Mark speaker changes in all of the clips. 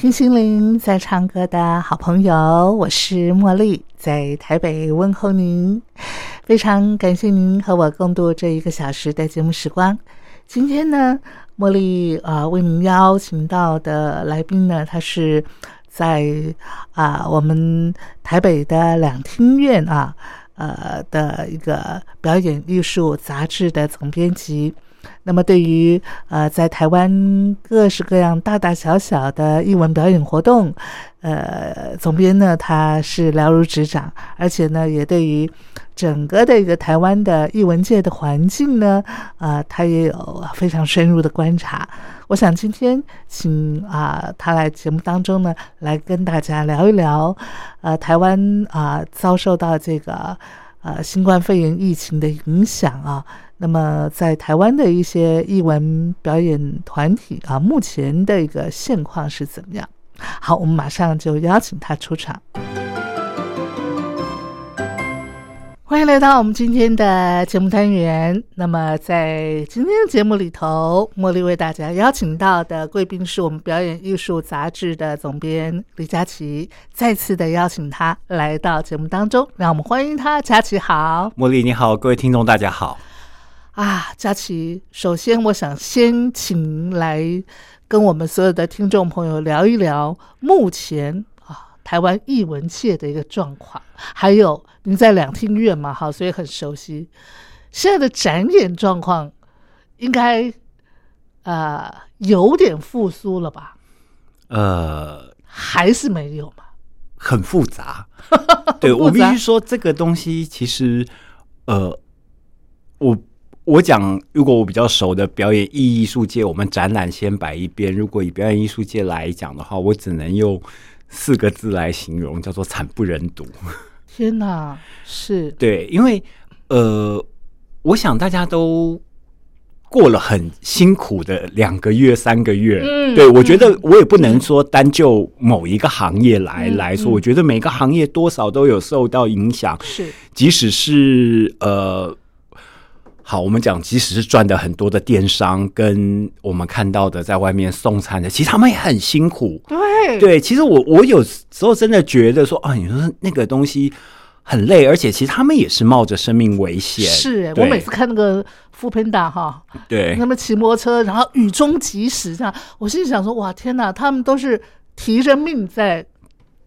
Speaker 1: 听心灵在唱歌的好朋友，我是茉莉，在台北问候您。非常感谢您和我共度这一个小时的节目时光。今天呢，茉莉啊为您邀请到的来宾呢，他是在啊我们台北的两厅院啊呃的一个表演艺术杂志的总编辑。那么，对于呃在台湾各式各样大大小小的艺文表演活动，呃总编呢他是了如指掌，而且呢也对于。整个的一个台湾的艺文界的环境呢，啊，他也有非常深入的观察。我想今天请啊他来节目当中呢，来跟大家聊一聊，呃，台湾啊遭受到这个呃新冠肺炎疫情的影响啊，那么在台湾的一些艺文表演团体啊，目前的一个现况是怎么样？好，我们马上就邀请他出场。欢迎来到我们今天的节目单元。那么，在今天的节目里头，茉莉为大家邀请到的贵宾是我们表演艺术杂志的总编李佳琪。再次的邀请他来到节目当中，让我们欢迎他。佳琪好，
Speaker 2: 茉莉你好，各位听众大家好。
Speaker 1: 啊，佳琪，首先我想先请来跟我们所有的听众朋友聊一聊目前啊。台湾艺文界的一个状况，还有您在两厅院嘛，哈，所以很熟悉。现在的展演状况应该呃有点复苏了吧？
Speaker 2: 呃，
Speaker 1: 还是没有嘛？
Speaker 2: 很复杂。对我必须说，这个东西其实呃，我我讲，如果我比较熟的表演艺艺术界，我们展览先摆一边。如果以表演艺术界来讲的话，我只能用。四个字来形容，叫做惨不忍睹。
Speaker 1: 天哪，是
Speaker 2: 对，因为呃，我想大家都过了很辛苦的两个月、三个月。嗯，对我觉得我也不能说单就某一个行业来来说，我觉得每个行业多少都有受到影响。
Speaker 1: 是，
Speaker 2: 即使是呃。好，我们讲，即使是赚的很多的电商，跟我们看到的在外面送餐的，其实他们也很辛苦。
Speaker 1: 对
Speaker 2: 对，其实我我有时候真的觉得说啊，你说那个东西很累，而且其实他们也是冒着生命危险。
Speaker 1: 是我每次看那个富平达哈，
Speaker 2: 对，
Speaker 1: 他们骑摩托车，然后雨中疾驶这样，我心里想说，哇，天哪，他们都是提着命在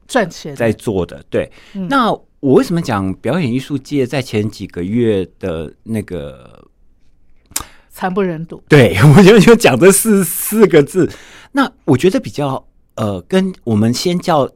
Speaker 1: 赚钱，
Speaker 2: 在做的。对，那。我为什么讲表演艺术界在前几个月的那个
Speaker 1: 惨不忍睹？
Speaker 2: 对我就就讲这四四个字。那我觉得比较呃，跟我们先叫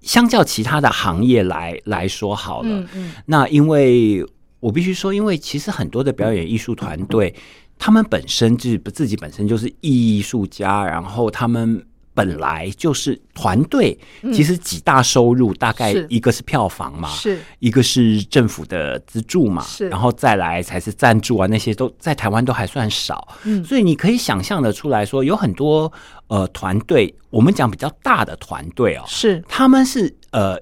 Speaker 2: 相较其他的行业来来说好了。嗯嗯。那因为我必须说，因为其实很多的表演艺术团队，他们本身就是自己本身就是艺术家，然后他们。本来就是团队，其实几大收入大概一个是票房嘛，
Speaker 1: 是。
Speaker 2: 一个是政府的资助嘛，
Speaker 1: 是。
Speaker 2: 然后再来才是赞助啊，那些都在台湾都还算少，嗯，所以你可以想象的出来说，有很多呃团队，我们讲比较大的团队哦，
Speaker 1: 是。
Speaker 2: 他们是呃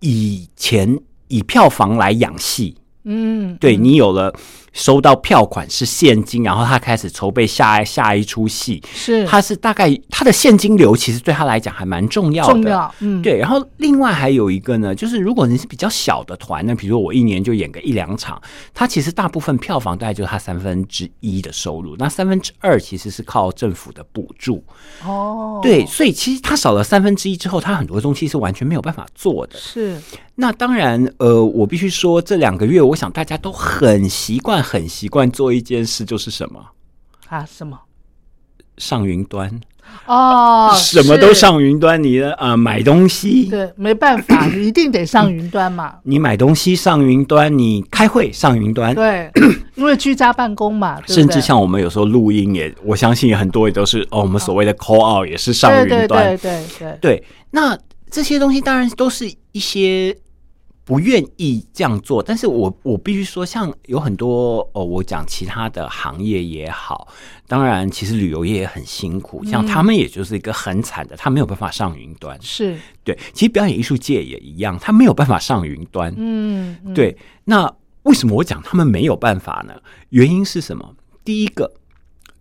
Speaker 2: 以前以票房来养戏，
Speaker 1: 嗯，
Speaker 2: 对你有了收到票款是现金，然后他开始筹备下下一出戏。
Speaker 1: 是，
Speaker 2: 他是大概他的现金流其实对他来讲还蛮重要的。
Speaker 1: 重要，嗯，
Speaker 2: 对。然后另外还有一个呢，就是如果你是比较小的团那，比如说我一年就演个一两场，他其实大部分票房大概就是他三分之一的收入，那三分之二其实是靠政府的补助。
Speaker 1: 哦，
Speaker 2: 对，所以其实他少了三分之一之后，他很多东西是完全没有办法做的。
Speaker 1: 是。
Speaker 2: 那当然，呃，我必须说，这两个月，我想大家都很习惯，很习惯做一件事，就是什么
Speaker 1: 啊？什么？
Speaker 2: 上云端
Speaker 1: 哦，
Speaker 2: 什么都上云端。你的呃，买东西，
Speaker 1: 对，没办法，你一定得上云端嘛。
Speaker 2: 你买东西上云端，你开会上云端，
Speaker 1: 对，因为居家办公嘛。
Speaker 2: 甚至像我们有时候录音也，我相信很多也都是哦，我们所谓的 call out 也是上云端。
Speaker 1: 对对对对
Speaker 2: 对。那这些东西当然都是一些。不愿意这样做，但是我我必须说，像有很多哦，我讲其他的行业也好，当然其实旅游业也很辛苦，像他们也就是一个很惨的，他没有办法上云端，
Speaker 1: 是
Speaker 2: 对，其实表演艺术界也一样，他没有办法上云端，嗯，对，那为什么我讲他们没有办法呢？原因是什么？第一个，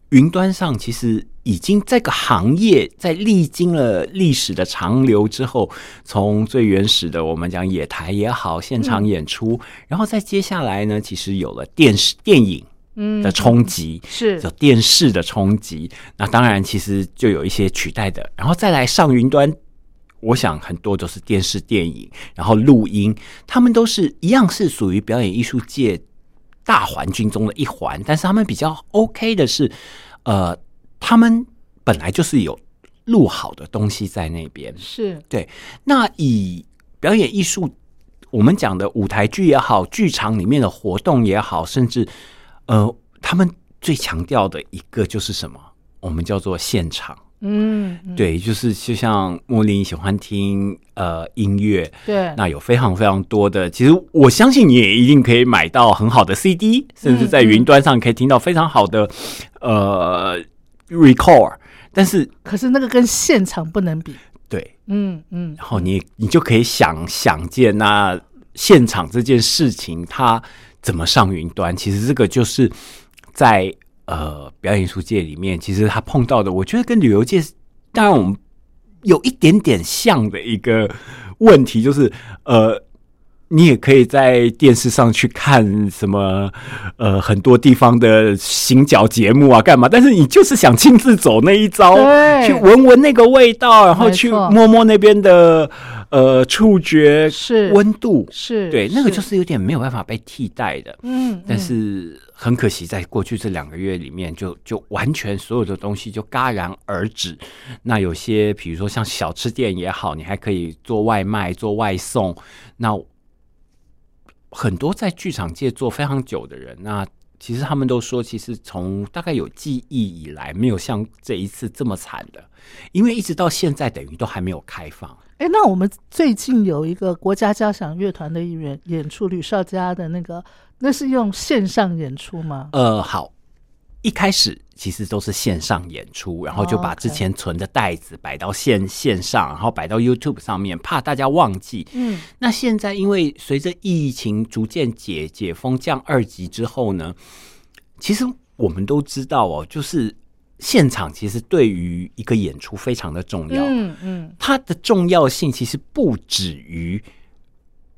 Speaker 2: 云端上其实。已经这个行业在历经了历史的长流之后，从最原始的我们讲野台也好，现场演出，然后再接下来呢，其实有了电视电影的冲击，
Speaker 1: 是
Speaker 2: 有电视的冲击。那当然，其实就有一些取代的，然后再来上云端，我想很多都是电视、电影，然后录音，他们都是一样是属于表演艺术界大环境中的一环，但是他们比较 OK 的是，呃。他们本来就是有录好的东西在那边，
Speaker 1: 是
Speaker 2: 对。那以表演艺术，我们讲的舞台剧也好，剧场里面的活动也好，甚至呃，他们最强调的一个就是什么？我们叫做现场。嗯，对，就是就像茉莉喜欢听呃音乐，
Speaker 1: 对，
Speaker 2: 那有非常非常多的，其实我相信你也一定可以买到很好的 CD，甚至在云端上可以听到非常好的呃。Record，但是
Speaker 1: 可是那个跟现场不能比，
Speaker 2: 对，嗯嗯，然后你你就可以想想见那现场这件事情它怎么上云端？其实这个就是在呃表演艺术界里面，其实他碰到的，我觉得跟旅游界当然我们有一点点像的一个问题，就是呃。你也可以在电视上去看什么，呃，很多地方的行脚节目啊，干嘛？但是你就是想亲自走那一招，去闻闻那个味道，然后去摸摸那边的呃触觉
Speaker 1: 是
Speaker 2: 温度，
Speaker 1: 是
Speaker 2: 对，那个就是有点没有办法被替代的。嗯，但是很可惜，在过去这两个月里面，就就完全所有的东西就戛然而止。那有些比如说像小吃店也好，你还可以做外卖、做外送，那。很多在剧场界做非常久的人，那其实他们都说，其实从大概有记忆以来，没有像这一次这么惨的，因为一直到现在，等于都还没有开放。
Speaker 1: 哎，那我们最近有一个国家交响乐团的演演出，吕少佳的那个，那是用线上演出吗？
Speaker 2: 呃，好。一开始其实都是线上演出，然后就把之前存的袋子摆到线线上，然后摆到 YouTube 上面，怕大家忘记。嗯，那现在因为随着疫情逐渐解解封降二级之后呢，其实我们都知道哦，就是现场其实对于一个演出非常的重要。嗯嗯，它的重要性其实不止于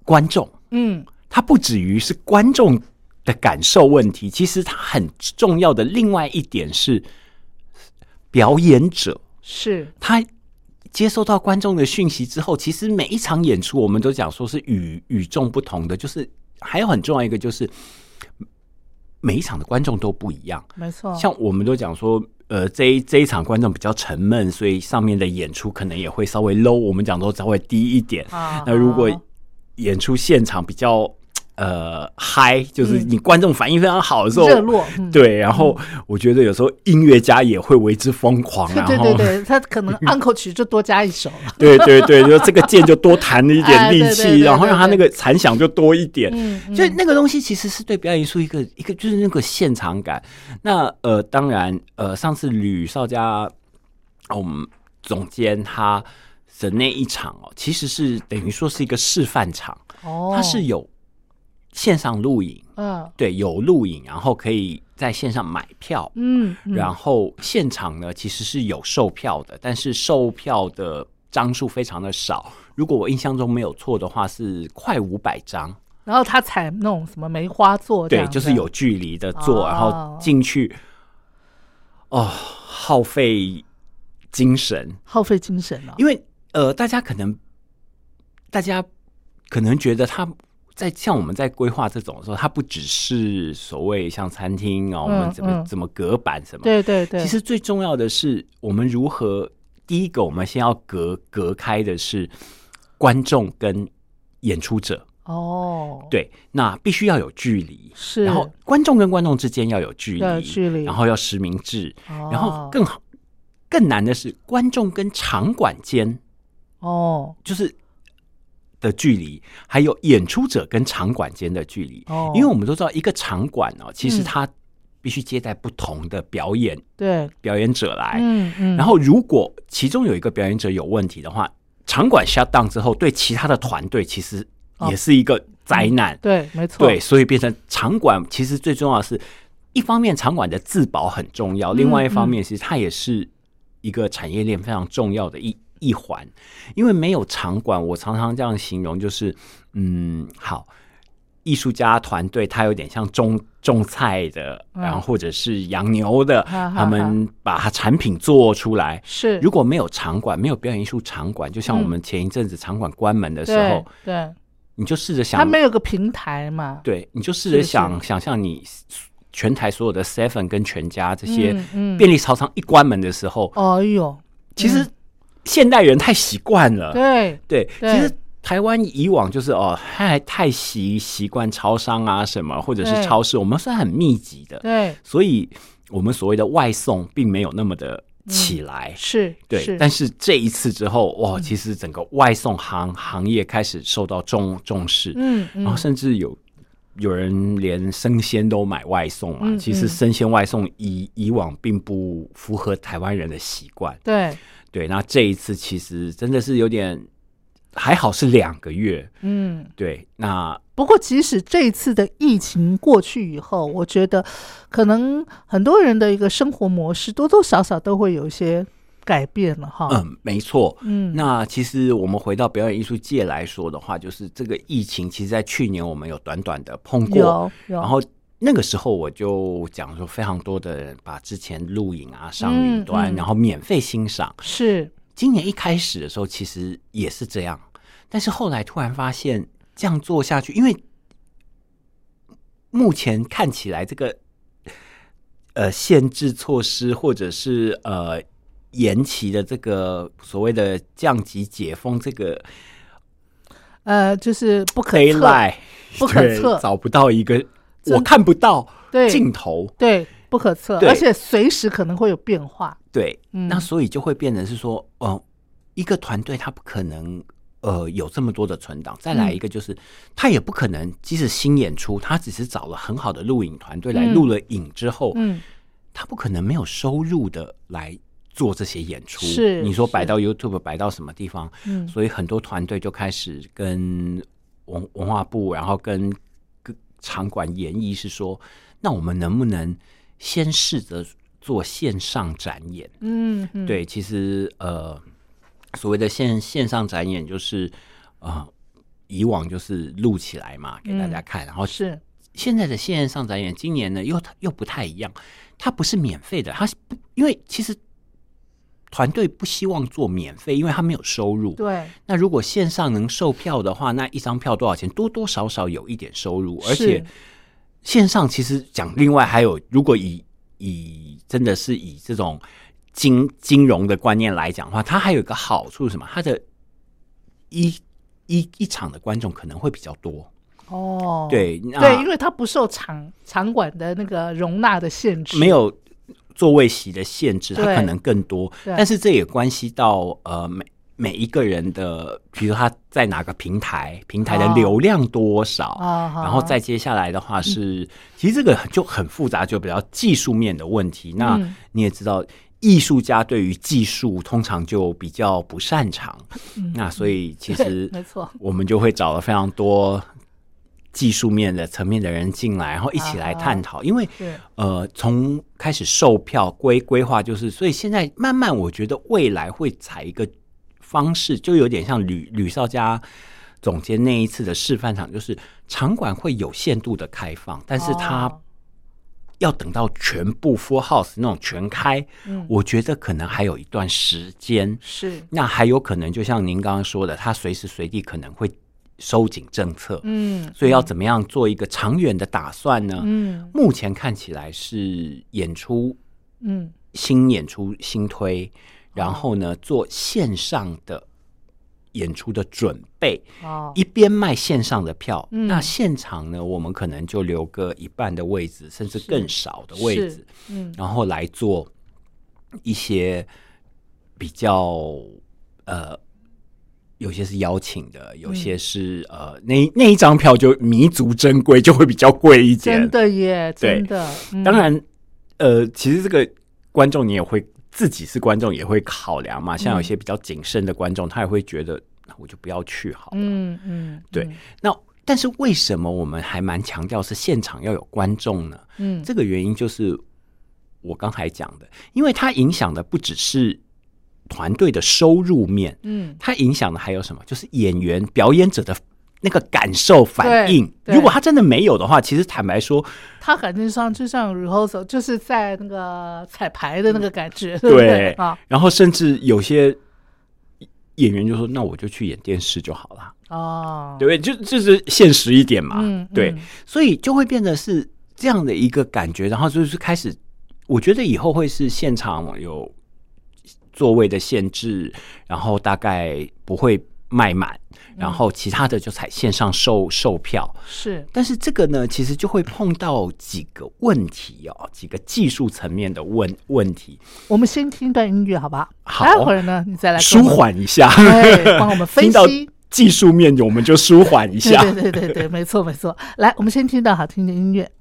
Speaker 2: 观众。嗯，它不止于是观众。的感受问题，其实它很重要的另外一点是，表演者
Speaker 1: 是
Speaker 2: 他接收到观众的讯息之后，其实每一场演出我们都讲说是与与众不同的，就是还有很重要一个就是每一场的观众都不一样，
Speaker 1: 没错。
Speaker 2: 像我们都讲说，呃，这一这一场观众比较沉闷，所以上面的演出可能也会稍微 low，我们讲都稍微低一点。那如果演出现场比较。呃，嗨，就是你观众反应非常好的时候，
Speaker 1: 热络，
Speaker 2: 对。然后我觉得有时候音乐家也会为之疯狂，
Speaker 1: 对对对，他可能 uncle 曲就多加一首，
Speaker 2: 对对对，就这个键就多弹了一点力气，然后让他那个残响就多一点。所以那个东西其实是对表演艺术一个一个就是那个现场感。那呃，当然呃，上次吕少佳我们总监他的那一场哦，其实是等于说是一个示范场，哦，他是有。线上录影，
Speaker 1: 嗯。
Speaker 2: 对，有录影，然后可以在线上买票，
Speaker 1: 嗯，嗯。
Speaker 2: 然后现场呢其实是有售票的，但是售票的张数非常的少。如果我印象中没有错的话，是快五百张。
Speaker 1: 然后他采那种什么梅花座这
Speaker 2: 对，就是有距离的坐，
Speaker 1: 哦。
Speaker 2: 然后进去，哦，耗费精神，
Speaker 1: 耗费精神啊。
Speaker 2: 因为呃，大家可能大家可能觉得他在像我们在规划这种的时候，它不只是所谓像餐厅哦，我们怎么、
Speaker 1: 嗯。
Speaker 2: 怎么隔板什么，
Speaker 1: 对对对，
Speaker 2: 其实最重要的是我们如何。第一个，我们先要隔隔开的是观众跟演出者，
Speaker 1: 哦，
Speaker 2: 对，那必须要有距离，
Speaker 1: 是，
Speaker 2: 然后观众跟观众之间要有距离，
Speaker 1: 距离
Speaker 2: 然后要实名制，
Speaker 1: 哦。
Speaker 2: 然后更好、更难的是观众跟场馆间
Speaker 1: 哦。
Speaker 2: 就是的距离，还有演出者跟场馆间的距离。
Speaker 1: 哦，
Speaker 2: 因为我们都知道，一个场馆哦，其实
Speaker 1: 嗯。
Speaker 2: 它必须接待不同的表演
Speaker 1: 对，
Speaker 2: 表演者来，
Speaker 1: 嗯嗯，
Speaker 2: 然后如果其中有一个表演者有问题的话，场馆 shut down 之后，对其他的团队其实也是一个灾难。
Speaker 1: 对，没错，
Speaker 2: 对，所以变成场馆，其实最重要的是，一方面场馆的自保很重要，另外一方面，其实它也是一个产业链非常重要的一一环。因为没有场馆，我常常这样形容，就是嗯，好，艺术家团队他有点像种种菜的，
Speaker 1: 嗯。
Speaker 2: 然后或者是养牛的，他们把它产品做出来。
Speaker 1: 是，
Speaker 2: 如果没有场馆，没有表演艺术场馆，就像我们前一阵子场馆关门的时候，
Speaker 1: 对对，
Speaker 2: 你就试着想
Speaker 1: 他，没有个平台嘛，
Speaker 2: 对，你就试着
Speaker 1: 是
Speaker 2: 想想象你全台所有的 Seven 跟全家这些便利超商一关门的时候，
Speaker 1: 哎呦，
Speaker 2: 其实现代人太习惯了。
Speaker 1: 对
Speaker 2: 对，其实台湾以往就是哦，太太习习惯超商啊什么，或者是超市，我们是很密集的，
Speaker 1: 对。
Speaker 2: 所以我们所谓的外送并没有那么的起来。
Speaker 1: 是，
Speaker 2: 对，
Speaker 1: 是。
Speaker 2: 但是这一次之后，哇，其实整个外送行行业开始受到重重视，
Speaker 1: 嗯
Speaker 2: 然后
Speaker 1: 嗯
Speaker 2: 甚至有有人连生鲜都买外送嘛。
Speaker 1: 嗯
Speaker 2: 其实
Speaker 1: 嗯
Speaker 2: 生鲜外送以以往并不符合台湾人的习惯。
Speaker 1: 对，
Speaker 2: 对，那这一次其实真的是有点还好是两个月。
Speaker 1: 嗯。
Speaker 2: 对，那
Speaker 1: 不过，即使这一次的疫情过去以后，我觉得可能很多人的一个生活模式多多少少都会有一些改变了哈。
Speaker 2: 嗯，没错。
Speaker 1: 嗯，
Speaker 2: 那其实我们回到表演艺术界来说的话，就是这个疫情，其实在去年我们有短短的碰过，然后那个时候我就讲说，非常多的人把之前录影啊上云端，
Speaker 1: 嗯嗯。
Speaker 2: 然后免费欣赏。
Speaker 1: 是。
Speaker 2: 今年一开始的时候，其实也是这样，但是后来突然发现这样做下去，因为目前看起来这个呃限制措施或者是呃延期的这个所谓的降级解封这个
Speaker 1: 呃，就是不可测
Speaker 2: ，daylight
Speaker 1: 不可
Speaker 2: 对
Speaker 1: 测
Speaker 2: 找不到一个
Speaker 1: 真
Speaker 2: 我看不到
Speaker 1: 对。
Speaker 2: 尽头。
Speaker 1: 对，不可测，而且随时可能会有变化。
Speaker 2: 对，
Speaker 1: 嗯。
Speaker 2: 那所以就会变成是说，呃，一个团队他不可能呃有这么多的存档，再来一个就是、他也不可能，即使新演出，他只是找了很好的录影团队来
Speaker 1: 嗯。
Speaker 2: 录了影之后，
Speaker 1: 嗯，
Speaker 2: 他不可能没有收入的来做这些演出。
Speaker 1: 是是
Speaker 2: 你说摆到 YouTube 摆到什么地方？
Speaker 1: 嗯。
Speaker 2: 所以很多团队就开始跟文文化部，然后跟跟场馆演绎是说，那我们能不能先试着做线上展演？
Speaker 1: 嗯嗯，
Speaker 2: 对，其实呃，所谓的线线上展演就是呃，以往就是录起来嘛，给大家看，然后
Speaker 1: 嗯是
Speaker 2: 现在的线上展演，今年呢又又不太一样，它不是免费的，它是不因为其实团队不希望做免费，因为他没有收入。
Speaker 1: 对，
Speaker 2: 那如果线上能售票的话，那一张票多少钱？多多少少有一点收入，而且线上其实讲，另外还有，如果以以真的是以这种金金融的观念来讲的话，它还有一个好处是什么？它的一一一场的观众可能会比较多。
Speaker 1: 哦，
Speaker 2: 对那
Speaker 1: 对，因为它不受场场馆的那个容纳的限制，
Speaker 2: 没有座位席的限制，它可能更多，但是这也关系到呃每每一个人的，比如他在哪个平台，平台的
Speaker 1: 哦。
Speaker 2: 流量多少，然后再接下来的话是，其实这个就很复杂，就比较技术面的问题。那
Speaker 1: 嗯。
Speaker 2: 你也知道，艺术家对于技术通常就比较不擅长，那所以其实
Speaker 1: 没错，
Speaker 2: 我们就会找了非常多技术面的层面的人进来，然后一起来探讨。因为呃，从开始售票规规划，就是所以现在慢慢，我觉得未来会采一个方式，就有点像吕吕少佳总监那一次的示范场，就是场馆会有限度的开放，但是它
Speaker 1: 哦
Speaker 2: 要等到全部 full house 那种全开，
Speaker 1: 嗯
Speaker 2: 我觉得可能还有一段时间。
Speaker 1: 是
Speaker 2: 那还有可能，就像您刚刚说的，它随时随地可能会收紧政策，
Speaker 1: 嗯
Speaker 2: 所以要怎么样做一个长远的打算呢？
Speaker 1: 嗯。
Speaker 2: 目前看起来是演出
Speaker 1: 嗯。
Speaker 2: 新演出新推，然后呢做线上的演出的准备，
Speaker 1: 哦。
Speaker 2: 一边卖线上的票，
Speaker 1: 嗯。
Speaker 2: 那现场呢我们可能就留个一半的位置，甚至更少的位置，
Speaker 1: 嗯。
Speaker 2: 然后来做一些比较呃。有些是邀请的，有些是、呃，那那一张票就弥足珍贵，就会比较贵一点。
Speaker 1: 真的耶，真的，嗯
Speaker 2: 当然，呃，其实这个观众你也会自己是观众也会考量嘛。像有些比较谨慎的观众，他也会觉得那我就不要去好了。
Speaker 1: 嗯嗯
Speaker 2: 对
Speaker 1: 嗯
Speaker 2: 那但是为什么我们还蛮强调是现场要有观众呢？
Speaker 1: 嗯
Speaker 2: 这个原因就是我刚才讲的，因为它影响的不只是团队的收入面，
Speaker 1: 嗯
Speaker 2: 它影响的还有什么？就是演员表演者的。那个感受反应，如果他真的没有的话，其实坦白说，
Speaker 1: 他感觉上就像 rehearsal，就是在那个彩排的那个感觉，对不
Speaker 2: 对
Speaker 1: 对啊？
Speaker 2: 然后甚至有些演员就说：“那我就去演电视就好了，
Speaker 1: 哦，
Speaker 2: 对不对？”就就是现实一点嘛，
Speaker 1: 嗯，
Speaker 2: 对
Speaker 1: 嗯，
Speaker 2: 所以就会变得是这样的一个感觉。然后就是开始，我觉得以后会是现场有座位的限制，然后大概不会卖满，然后其他的就采线上售售票。
Speaker 1: 是
Speaker 2: 但是这个呢，其实就会碰到几个问题哦，几个技术层面的问问题，
Speaker 1: 我们先听一段音乐，好吧？
Speaker 2: 好
Speaker 1: 待会儿呢，你再来
Speaker 2: 舒，缓一下。
Speaker 1: 对，帮我们 分析。
Speaker 2: 技术面，我们就舒缓一下。
Speaker 1: 对对对对对，没错没错。来，我们先听到好听的音乐。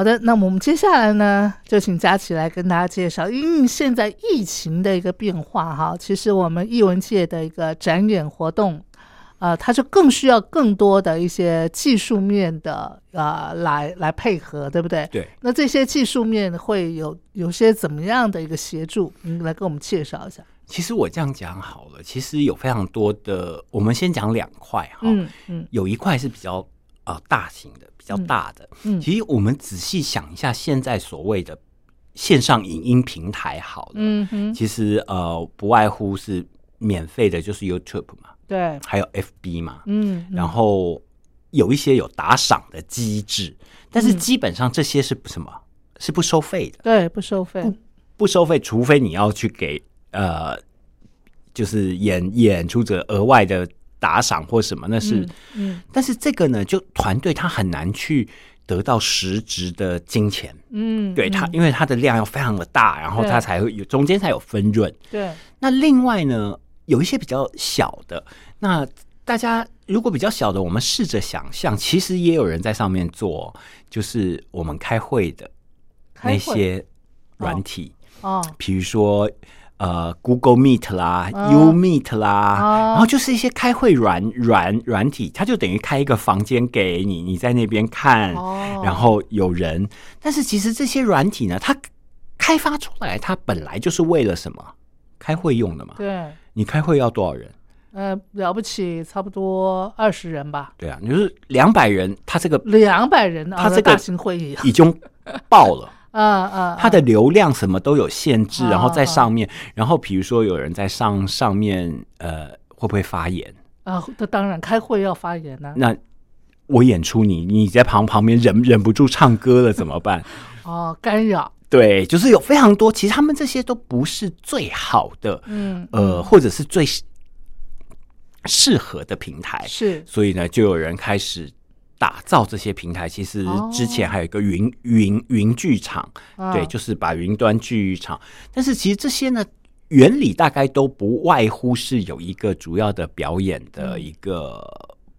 Speaker 1: 好的，那么我们接下来呢，就请佳琪来跟大家介绍，因为现在疫情的一个变化哈，其实我们艺文界的一个展演活动，呃，它就更需要更多的一些技术面的呃来来配合，对不对？
Speaker 2: 对。
Speaker 1: 那这些技术面会有有些怎么样的一个协助？你来跟我们介绍一下。
Speaker 2: 其实我这样讲好了，其实有非常多的，我们先讲两块哈，
Speaker 1: 嗯嗯，
Speaker 2: 有一块是比较呃大型的。比较大的，
Speaker 1: 嗯，
Speaker 2: 其实我们仔细想一下，现在所谓的线上影音平台，好了，
Speaker 1: 嗯哼，
Speaker 2: 其实呃，不外乎是免费的，就是 YouTube 嘛，
Speaker 1: 对，
Speaker 2: 还有 FB 嘛，
Speaker 1: 嗯，
Speaker 2: 然后有一些有打赏的机制，但是基本上这些是什么？是不收费的，
Speaker 1: 对，不收费，
Speaker 2: 不收费，除非你要去给呃，就是演演出者额外的。打赏或什么那是，
Speaker 1: 嗯，
Speaker 2: 但是这个呢，就团队他很难去得到实质的金钱，
Speaker 1: 嗯，
Speaker 2: 对他，因为他的量要非常的大，然后他才会有中间才有分润。
Speaker 1: 对，
Speaker 2: 那另外呢，有一些比较小的，那大家如果比较小的，我们试着想象，其实也有人在上面做，就是我们开会的那些软体。
Speaker 1: 哦，
Speaker 2: 比如说。呃，Google Meet 啦，U Meet 啦，然后就是一些开会软软软体，它就等于开一个房间给你，你在那边看，然后有人。但是其实这些软体呢，它开发出来，它本来就是为了什么？开会用的嘛。
Speaker 1: 对。
Speaker 2: 你开会要多少人？
Speaker 1: 呃，了不起，差不多二十人吧。
Speaker 2: 对啊，你就是两百人，他这个
Speaker 1: 两百人，
Speaker 2: 啊，他这个
Speaker 1: 大型会议
Speaker 2: 已经爆了。
Speaker 1: 啊啊！
Speaker 2: 它的流量什么都有限制，然后在上面，然后比如说有人在上上面，呃，会不会发言
Speaker 1: 啊？那当然，开会要发言呢。
Speaker 2: 那我演出你，你在旁旁边忍忍不住唱歌了怎么办？
Speaker 1: 哦，干扰。
Speaker 2: 对，就是有非常多，其实他们这些都不是最好的，
Speaker 1: 嗯，
Speaker 2: 呃，或者是最适合的平台，
Speaker 1: 是，
Speaker 2: 所以呢，就有人开始。打造这些平台，其实之前还有一个云云云剧场，对，就是把云端剧场。但是其实这些呢，原理大概都不外乎是有一个主要的表演的一个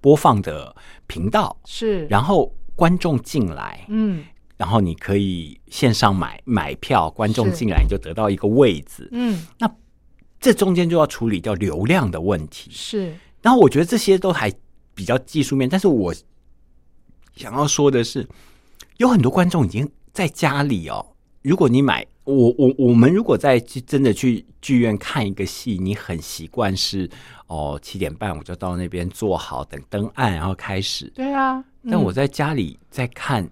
Speaker 2: 播放的频道，
Speaker 1: 是，
Speaker 2: 然后观众进来，
Speaker 1: 嗯，
Speaker 2: 然后你可以线上买买票，观众进来你就得到一个位置，
Speaker 1: 嗯，
Speaker 2: 那这中间就要处理掉流量的问题，
Speaker 1: 是。
Speaker 2: 然后我觉得这些都还比较技术面，但是我。想要说的是，有很多观众已经在家里哦。如果你买我我我们如果在真的去剧院看一个戏，你很习惯是哦七点半我就到那边坐好等灯暗然后开始。
Speaker 1: 对啊，
Speaker 2: 但我在家里在看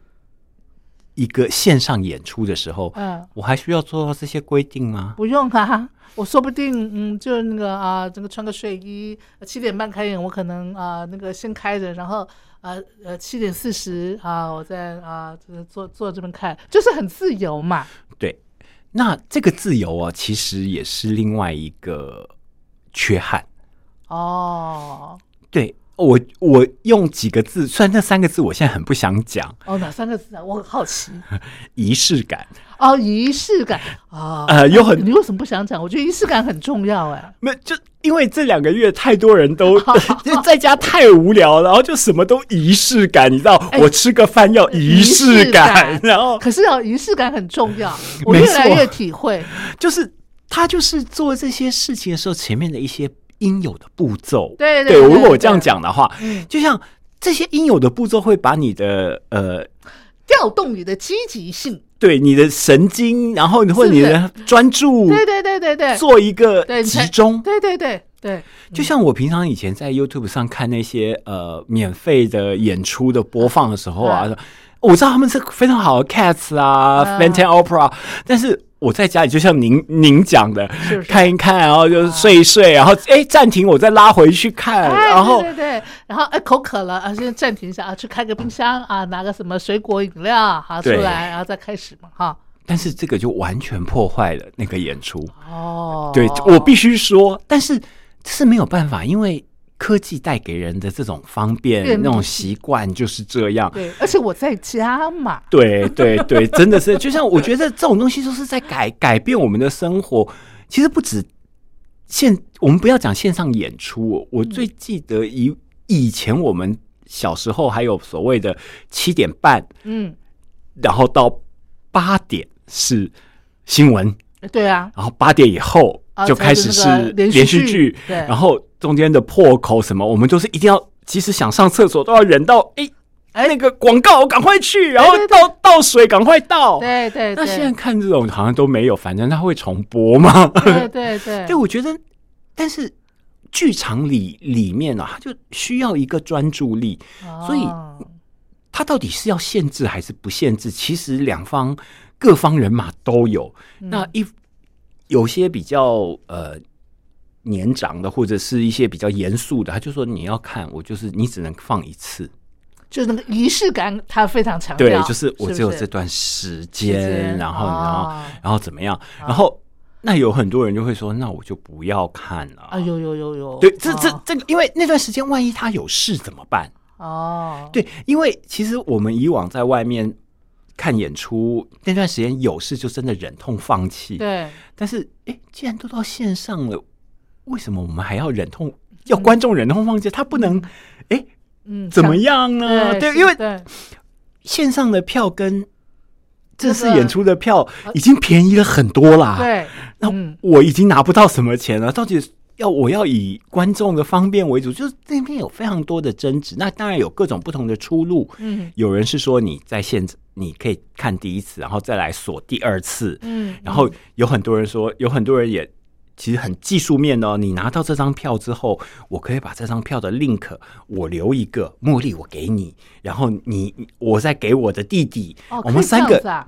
Speaker 2: 一个线上演出的时候，
Speaker 1: 嗯，
Speaker 2: 我还需要做到这些规定吗？
Speaker 1: 不用啊，我说不定嗯，就是那个啊，这个穿个睡衣，七点半开演，我可能啊那个先开着，然后。啊呃，七点四十啊，我在啊，这个坐坐这边看，就是很自由嘛。
Speaker 2: 对，那这个自由啊，其实也是另外一个缺憾。
Speaker 1: 哦，
Speaker 2: 对。我我用几个字，虽然那三个字我现在很不想讲。
Speaker 1: 哦，哪三个字啊？我很好奇。
Speaker 2: 仪式感。
Speaker 1: 哦，仪式感啊。
Speaker 2: 呃，有很，
Speaker 1: 你为什么不想讲？我觉得仪式感很重要哎。
Speaker 2: 没，就因为这两个月太多人都 在家太无聊，然后就什么都仪式感，你知道？我吃个饭要仪式感，然后
Speaker 1: 可是要仪式感很重要。我越来越体会，
Speaker 2: 就是他就是做这些事情的时候，前面的一些。应有的步骤，
Speaker 1: 对
Speaker 2: 对，如果我这样讲的话，就像这些应有的步骤会把你的呃
Speaker 1: 调动你的积极性，
Speaker 2: 对你的神经，然后或者你的专注，
Speaker 1: 对对对对对，
Speaker 2: 做一个集中，
Speaker 1: 对对对对，
Speaker 2: 就像我平常以前在 YouTube 上看那些呃免费的演出的播放的时候啊，我知道他们是非常好的 Cats 啊，Phantom Opera，但是。我在家里就像您您讲的，看一看，然后就睡一睡，然后哎暂停，我再拉回去看，然后
Speaker 1: 对对，然后哎口渴了啊，先暂停一下啊，去开个冰箱啊，拿个什么水果饮料好出来，然后再开始嘛哈。
Speaker 2: 但是这个就完全破坏了那个演出
Speaker 1: 哦。
Speaker 2: 对我必须说，但是这是没有办法，因为。科技带给人的这种方便，那种习惯就是这样。
Speaker 1: 对，而且我在家嘛。
Speaker 2: 对对对，真的是，就像我觉得这种东西都是在改改变我们的生活。其实不止线，我们不要讲线上演出。我最记得以以前我们小时候还有所谓的七点半，
Speaker 1: 嗯，
Speaker 2: 然后到八点是新闻，
Speaker 1: 对啊，
Speaker 2: 然后八点以后
Speaker 1: 啊
Speaker 2: 就开始
Speaker 1: 是连续剧
Speaker 2: 然后中间的破口什么，我们就是一定要，即使想上厕所都要忍到，哎哎那个广告赶快去，然后倒倒水赶快倒。
Speaker 1: 对对对，
Speaker 2: 那现在看这种好像都没有，反正它会重播嘛。
Speaker 1: 对对对
Speaker 2: 对，我觉得，但是剧场里里面啊，它就需要一个专注力，所以
Speaker 1: 哦
Speaker 2: 它到底是要限制还是不限制？其实两方各方人马都有。
Speaker 1: 嗯
Speaker 2: 那一有些比较呃年长的，或者是一些比较严肃的，他就说你要看，我就是你只能放一次。
Speaker 1: 就是那个仪式感，他非常强调对，，
Speaker 2: 就是我只有这段时
Speaker 1: 时
Speaker 2: 间，
Speaker 1: 间
Speaker 2: 然后然后
Speaker 1: 哦
Speaker 2: 然后怎么样？然后那有很多人就会说，那我就不要看了。
Speaker 1: 啊，有有有有，
Speaker 2: 对，这这
Speaker 1: 哦
Speaker 2: 这个，因为那段时间万一他有事怎么办？
Speaker 1: 哦，
Speaker 2: 对，因为其实我们以往在外面看演出那段时间有事就真的忍痛放弃。，
Speaker 1: 对
Speaker 2: 但是哎，既然都到线上了，为什么我们还要忍痛要观众忍痛放弃？他不能哎
Speaker 1: 嗯，
Speaker 2: 怎么样呢？
Speaker 1: 对，
Speaker 2: 对，因为线上的票跟
Speaker 1: 正式
Speaker 2: 演出的票已经便宜了很多啦。，
Speaker 1: 对，
Speaker 2: 那
Speaker 1: 嗯
Speaker 2: 我已经拿不到什么钱了，到底要我要以观众的方便为主，就是那边有非常多的争执。那当然有各种不同的出路。
Speaker 1: 嗯
Speaker 2: 有人是说你在现你可以看第一次，然后再来锁第二次。
Speaker 1: 嗯，
Speaker 2: 然后有很多人说，有很多人也其实很技术面哦。你拿到这张票之后，我可以把这张票的 link 我留一个，茉莉我给你，然后你我再给我的弟弟，
Speaker 1: 哦，
Speaker 2: 我们三个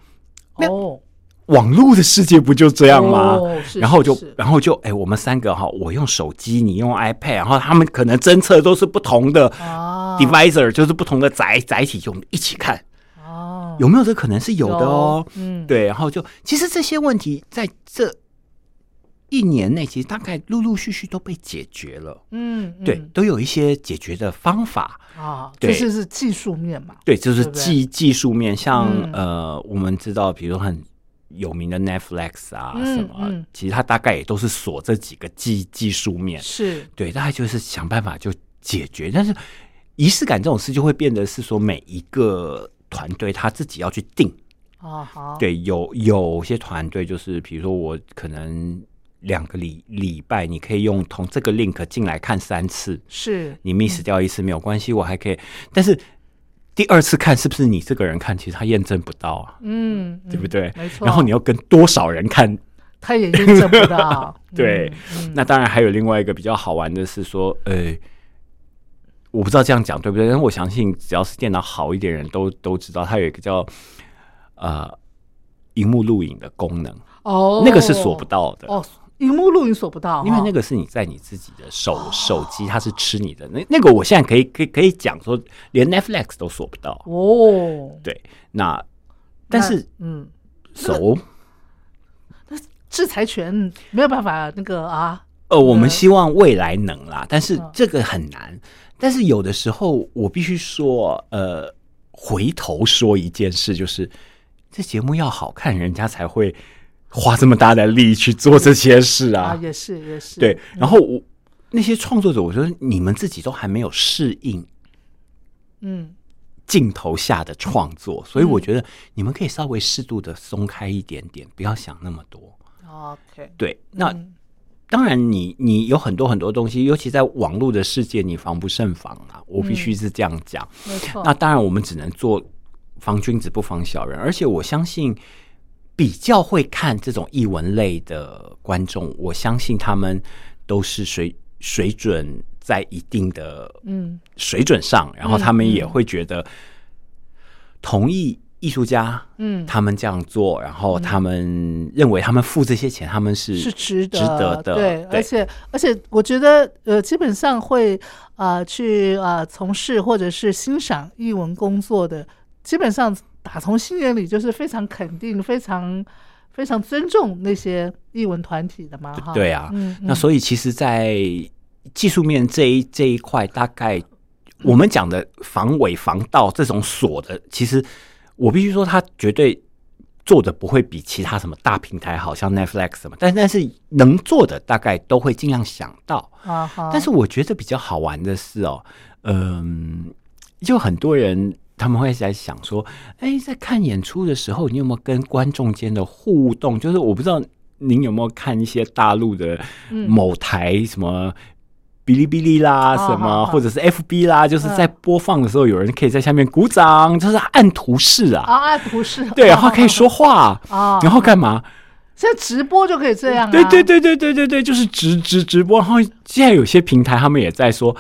Speaker 1: 哦，
Speaker 2: 网络的世界不就这样吗？
Speaker 1: 哦是
Speaker 2: 然后就，然后就，哎、我们三个哈，我用手机，你用 iPad，然后他们可能侦测都是不同的
Speaker 1: 哦
Speaker 2: devicer，、就是不同的载载体，就我们一起看，
Speaker 1: 哦，
Speaker 2: 有没有这可能是有的哦？
Speaker 1: 嗯，
Speaker 2: 对，然后就其实这些问题在这一年内，其实大概陆陆续续都被解决了。
Speaker 1: 嗯，嗯。
Speaker 2: 对，都有一些解决的方法。
Speaker 1: 啊，
Speaker 2: 对。
Speaker 1: 这就是技术面嘛，
Speaker 2: 对，就是技技术面，像、
Speaker 1: 嗯。
Speaker 2: 呃，我们知道，比如很有名的 Netflix 啊、
Speaker 1: 嗯
Speaker 2: 什么，
Speaker 1: 嗯
Speaker 2: 其实它大概也都是锁这几个技技术面。
Speaker 1: 是，
Speaker 2: 对，大概就是想办法就解决。但是仪式感这种事就会变得是说，每一个团队他自己要去定。
Speaker 1: 哦，好，，
Speaker 2: 对，有有些团队就是，比如说我可能两个礼礼拜，你可以用同这个 link 进来看三次，
Speaker 1: 是，
Speaker 2: 你 miss 掉一次没有关系，我还可以。但是第二次看是不是你这个人看，其实他验证不到啊，
Speaker 1: 嗯，
Speaker 2: 对不对？
Speaker 1: 没错。
Speaker 2: 然后你要跟多少人看？
Speaker 1: 他也验证不到，
Speaker 2: 对那当然还有另外一个比较好玩的是说，呃。我不知道这样讲对不对，但是我相信只要是电脑好一点的人都都知道，它有一个叫呃荧幕录影的功能，
Speaker 1: 哦，
Speaker 2: 那个是锁不到的。
Speaker 1: 哦，荧幕录影锁不到，
Speaker 2: 因为那个是你在你自己的手 手机，它是吃你的。那那个我现在可以可以可以讲说，连 Netflix 都锁不到。
Speaker 1: 哦，
Speaker 2: 对，那但是
Speaker 1: 那嗯，
Speaker 2: 手
Speaker 1: 制裁权没有办法那个啊，
Speaker 2: 呃，我们希望未来能啦，但是
Speaker 1: 嗯
Speaker 2: 这个很难。但是有的时候我必须说，呃，回头说一件事，就是这节目要好看，人家才会花这么大的力去做这些事
Speaker 1: 啊，
Speaker 2: 啊。
Speaker 1: 也是也是，
Speaker 2: 对，然后我那些创作者，我觉得你们自己都还没有适应
Speaker 1: 嗯，
Speaker 2: 镜头下的创作，所以我觉得你们可以稍微适度的松开一点点，不要想那么多。
Speaker 1: OK，
Speaker 2: 对，那
Speaker 1: 嗯
Speaker 2: 当然你，你有很多很多东西，尤其在网络的世界，你防不胜防啊！我必须是这样讲。
Speaker 1: 没错，
Speaker 2: 那当然，我们只能做防君子不防小人，而且我相信比较会看这种译文类的观众，我相信他们都是水水准在一定的
Speaker 1: 嗯。
Speaker 2: 水准上，然后他们也会觉得同意艺术家，
Speaker 1: 嗯。
Speaker 2: 他们这样做，然后他们认为他们付这些钱，他们是
Speaker 1: 是值得
Speaker 2: 值得的，
Speaker 1: 对，而且而且我觉得呃，基本上会呃去呃从事或者是欣赏译文工作的，基本上打从心眼里就是非常肯定、非常非常尊重那些译文团体的嘛，哈，
Speaker 2: 对啊。
Speaker 1: 嗯，
Speaker 2: 那所以其实，在技术面这一这一块，大概我们讲的防伪防盗这种锁的，其实我必须说，它绝对做的不会比其他什么大平台好，像 Netflix 什么，但但是能做的大概都会尽量想到。
Speaker 1: 啊哈，
Speaker 2: 但是我觉得比较好玩的是哦，嗯，就很多人他们会在想说，哎，在看演出的时候，你有没有跟观众间的互动？就是我不知道您有没有看一些大陆的某台什么。哔哩哔哩啦，什么或者是 FB 啦，就是在播放的时候，有人可以在下面鼓掌，就是按图示啊，
Speaker 1: 啊，按图示，
Speaker 2: 对，然后可以说话啊，然后干嘛？
Speaker 1: 现在直播就可以这样，
Speaker 2: 对对对对对对对，就是直直直播。然后现在有些平台他们也在说。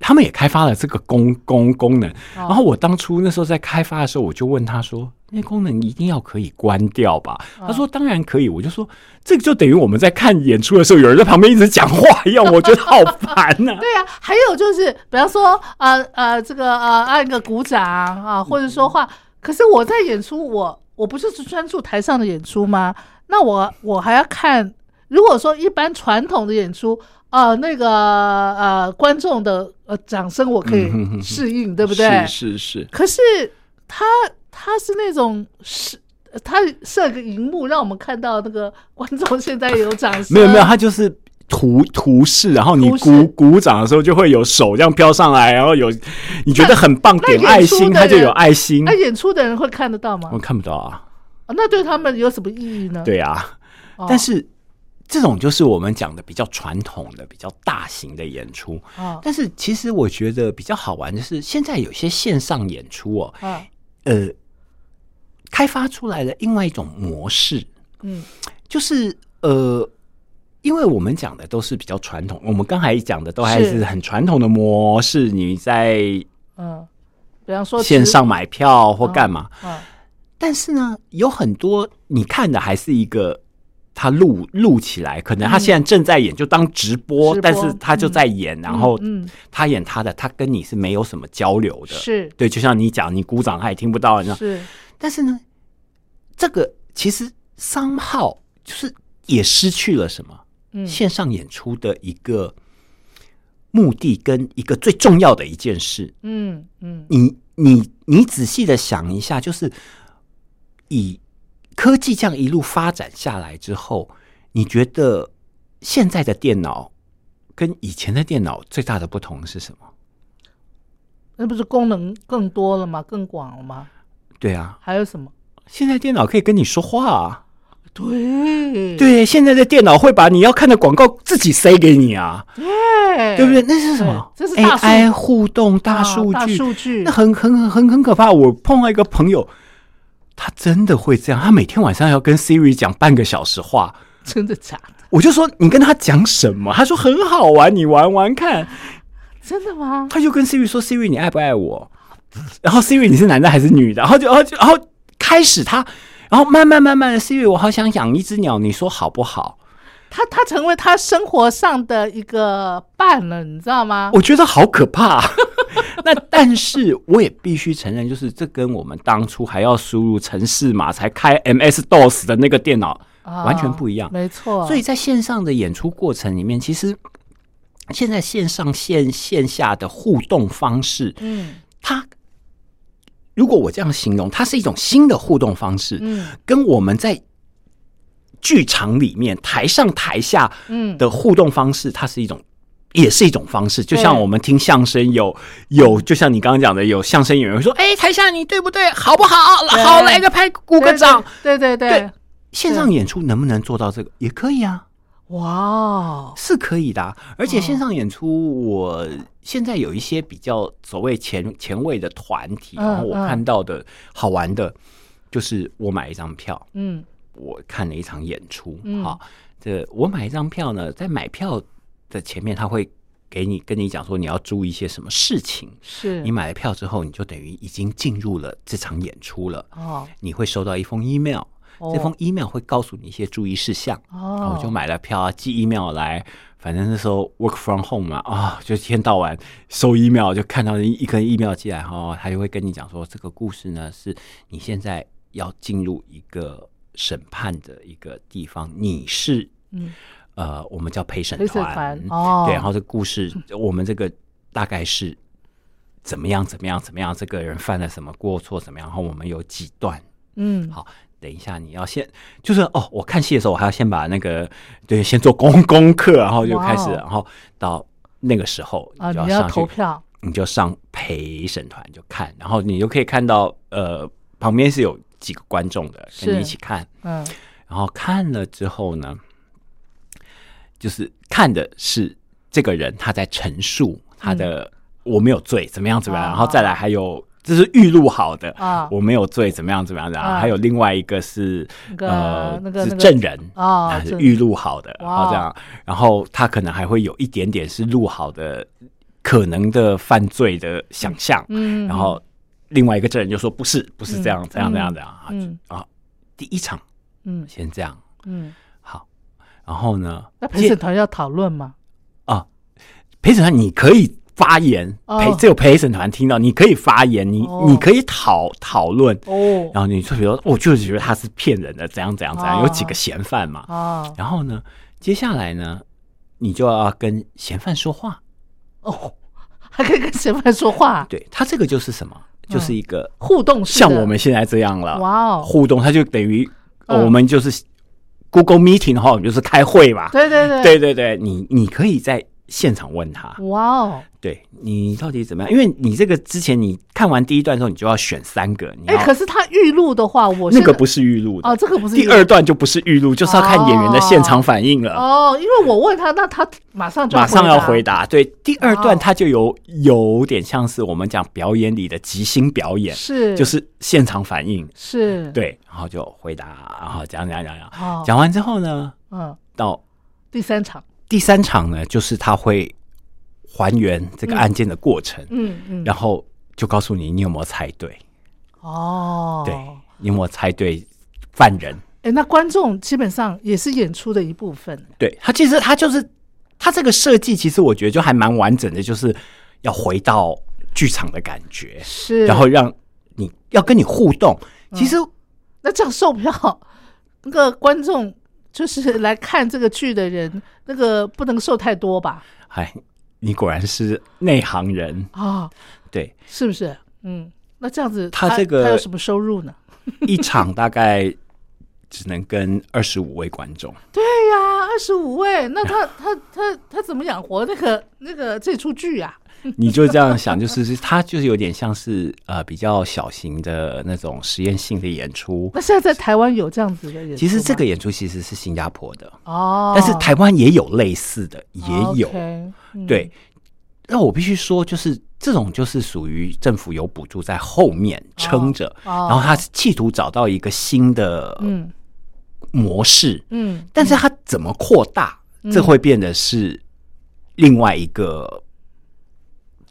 Speaker 2: 他们也开发了这个功功功能，然后我当初那时候在开发的时候，我就问他说：“那功能一定要可以关掉吧？”他说：“当然可以。”我就说：“这个就等于我们在看演出的时候，有人在旁边一直讲话一样，我觉得好烦呐。”
Speaker 1: 对呀，还有就是，比方说，呃呃，这个呃按个鼓掌啊，或者说话，可是我在演出，我我不就是专注台上的演出吗？那我我还要看，如果说一般传统的演出。呃，那个呃，观众的呃掌声我可以适应，对不对？
Speaker 2: 是是是。
Speaker 1: 可是他他是那种是，他设个荧幕让我们看到那个观众现在有掌声。
Speaker 2: 没有没有，他就是图图示，然后你鼓鼓掌的时候就会有手这样飘上来，然后有你觉得很棒，点爱心，他就有爱心。
Speaker 1: 那演出的人会看得到吗？
Speaker 2: 我看不到啊。
Speaker 1: 那对他们有什么意义呢？
Speaker 2: 对啊，但是。这种就是我们讲的比较传统的、比较大型的演出。哦但是其实我觉得比较好玩的是，现在有些线上演出哦，呃，开发出来的另外一种模式。嗯，就是呃，因为我们讲的都是比较传统，我们刚才讲的都还是很传统的模式。你在
Speaker 1: 嗯，比方说
Speaker 2: 线上买票或干嘛？嗯，但是呢，有很多你看的还是一个。他录录起来，可能他现在正在演，就当直播，但是他就在演，然后他演他的，他跟你是没有什么交流的，
Speaker 1: 是。
Speaker 2: 对，就像你讲，你鼓掌他也听不到，你知道？
Speaker 1: 是，
Speaker 2: 但是呢，这个其实商号就是也失去了什么？嗯，线上演出的一个目的跟一个最重要的一件事，嗯嗯，你你你仔细的想一下，就是以。科技这样一路发展下来之后，你觉得现在的电脑跟以前的电脑最大的不同是什么？
Speaker 1: 那不是功能更多了吗？更广了吗？
Speaker 2: 对啊。
Speaker 1: 还有什么？
Speaker 2: 现在电脑可以跟你说话啊。
Speaker 1: 对
Speaker 2: 对，现在的电脑会把你要看的广告自己塞给你啊。
Speaker 1: 对，
Speaker 2: 对不对？那是什么？
Speaker 1: 这是
Speaker 2: AI 互动大数据，
Speaker 1: 数据
Speaker 2: 那很很很很可怕。我碰到一个朋友。他真的会这样？他每天晚上要跟 Siri 讲半个小时话，
Speaker 1: 真的假的？
Speaker 2: 我就说你跟他讲什么？他说很好玩，你玩玩看。
Speaker 1: 真的吗？
Speaker 2: 他就跟 Siri 说：“Siri，你爱不爱我？”然后 Siri，你是男的还是女的？然后就，然后就，然后开始他，然后慢慢慢慢的，Siri，我好想养一只鸟，你说好不好？
Speaker 1: 他他成为他生活上的一个伴了，你知道吗？
Speaker 2: 我觉得好可怕。那但是我也必须承认，就是这跟我们当初还要输入城市码才开 MS DOS 的那个电脑完全不一样。
Speaker 1: 没错，
Speaker 2: 所以在线上的演出过程里面，其实现在线上线线下的互动方式，嗯，它如果我这样形容，它是一种新的互动方式，嗯，跟我们在剧场里面台上台下嗯的互动方式，它是一种。也是一种方式，就像我们听相声，有有，就像你刚刚讲的，有相声演员说：“哎，台下你对不对？好不好？好，来个拍，鼓个掌。”
Speaker 1: 对对对。
Speaker 2: 线上演出能不能做到这个？也可以啊。
Speaker 1: 哇，
Speaker 2: 是可以的。而且线上演出，我现在有一些比较所谓前前卫的团体，然后我看到的好玩的，就是我买一张票，嗯，我看了一场演出，好，这我买一张票呢，在买票。在前面他会给你跟你讲说你要注意一些什么事情。
Speaker 1: 是
Speaker 2: 你买了票之后，你就等于已经进入了这场演出了。哦，你会收到一封 email，这封 email 会告诉你一些注意事项。哦，我就买了票啊，寄 email 来。反正那时候 work from home 嘛，啊，就一天到晚收 email，就看到一一个 email 寄来哈，他就会跟你讲说这个故事呢是你现在要进入一个审判的一个地方，你是嗯。呃，我们叫陪审团哦，对，然后这故事，我们这个大概是怎么样，怎么样，怎么样？这个人犯了什么过错？怎么样？然后我们有几段，嗯，好，等一下你要先，就是哦，我看戏的时候，我还要先把那个对，先做功功课，然后就开始，然后到那个时候
Speaker 1: 啊，你要投票，
Speaker 2: 你就上陪审团就看，然后你就可以看到呃旁边是有几个观众的跟你一起看，
Speaker 1: 嗯
Speaker 2: 然后看了之后呢，就是看的是这个人他在陈述他的、我没有罪怎么样怎么样，
Speaker 1: 啊。
Speaker 2: 然后再来还有这是预录好的
Speaker 1: 啊
Speaker 2: 我没有罪怎么样怎么样的，
Speaker 1: 啊。
Speaker 2: 还有另外一个是
Speaker 1: 那个
Speaker 2: 呃是
Speaker 1: 那个那个
Speaker 2: 证人
Speaker 1: 哦
Speaker 2: 啊是预录好的，然
Speaker 1: 哇。
Speaker 2: 后这样，然后他可能还会有一点点是录好的可能的犯罪的想象，
Speaker 1: 嗯，
Speaker 2: 然后另外一个证人就说不是不是这样、
Speaker 1: 嗯。
Speaker 2: 这样这样的啊，
Speaker 1: 嗯。
Speaker 2: 啊第一场
Speaker 1: 嗯。
Speaker 2: 先这样。
Speaker 1: 嗯，
Speaker 2: 好，然后呢，
Speaker 1: 那陪审团要讨论吗？
Speaker 2: 啊，陪审团你可以发言，
Speaker 1: 哦。
Speaker 2: 陪只有陪审团听到，你可以发言，你、
Speaker 1: 哦。
Speaker 2: 你可以讨讨论，
Speaker 1: 哦。
Speaker 2: 然后你就比如说，我就是觉得他是骗人的，怎样怎样怎样，
Speaker 1: 哦
Speaker 2: 有几个嫌犯嘛，
Speaker 1: 哦
Speaker 2: 然后呢，接下来呢，你就要跟嫌犯说话，
Speaker 1: 哦，还可以跟嫌犯说话，
Speaker 2: 对他这个就是什么，就是一个
Speaker 1: 互动
Speaker 2: 像我们现在这样了，
Speaker 1: 哇哦，
Speaker 2: 互动，他就等于、我们就是 Google Meeting 的话，我们就是开会嘛，
Speaker 1: 对对对。
Speaker 2: 对对对，你你可以在现场问他，
Speaker 1: 哇哦，
Speaker 2: 对你到底怎么样？因为你这个之前你看完第一段之后，你就要选三个，你
Speaker 1: 哎，
Speaker 2: 要
Speaker 1: 可是他预录的话，我
Speaker 2: 那个不是预录的。
Speaker 1: 哦，这个不是
Speaker 2: 第二段就不是预录，就是要看演员的现场反应了。
Speaker 1: 哦，因为我问他，那他马上就
Speaker 2: 马上要回
Speaker 1: 答，
Speaker 2: 对，第二
Speaker 1: 哦
Speaker 2: 段他就有有点像是我们讲表演里的即兴表演，
Speaker 1: 是。
Speaker 2: 就是现场反应，
Speaker 1: 是，
Speaker 2: 对，然后就回答，然后讲讲讲讲，
Speaker 1: 哦，
Speaker 2: 讲完之后呢，
Speaker 1: 嗯，
Speaker 2: 到
Speaker 1: 第三场，
Speaker 2: 第三场呢，就是他会还原这个案件的过程，
Speaker 1: 嗯嗯，
Speaker 2: 然后就告诉你你有没有猜对，
Speaker 1: 哦，
Speaker 2: 对，你有没有猜对犯人？
Speaker 1: 哎，那观众基本上也是演出的一部分，
Speaker 2: 对他其实他就是他这个设计，其实我觉得就还蛮完整的，就是要回到剧场的感觉，
Speaker 1: 是，
Speaker 2: 然后让你要跟你互动。其实
Speaker 1: 那这样售票，那个观众就是来看这个剧的人，那个不能售太多吧？
Speaker 2: 哎，你果然是内行人，
Speaker 1: 啊，
Speaker 2: 对，
Speaker 1: 是不是？嗯，那这样子
Speaker 2: 他这个
Speaker 1: 他有什么收入呢？
Speaker 2: 一场大概只能跟二十五位观众。
Speaker 1: 对呀、二十五位，那他他他他怎么养活那个那个这出剧啊？
Speaker 2: 你就这样想，就是他就是有点像是呃比较小型的那种实验性的演出。
Speaker 1: 那现在在台湾有这样子的演出
Speaker 2: 其实这个演出其实是新加坡的，
Speaker 1: 哦，
Speaker 2: 但是台湾也有类似的，也有。
Speaker 1: 嗯。
Speaker 2: 对，那我必须说，就是这种就是属于政府有补助在后面撑着，
Speaker 1: 哦。
Speaker 2: 然后他企图找到一个新的
Speaker 1: 嗯。
Speaker 2: 模式，
Speaker 1: 嗯，
Speaker 2: 但是他怎么扩大，这会变得是另外一个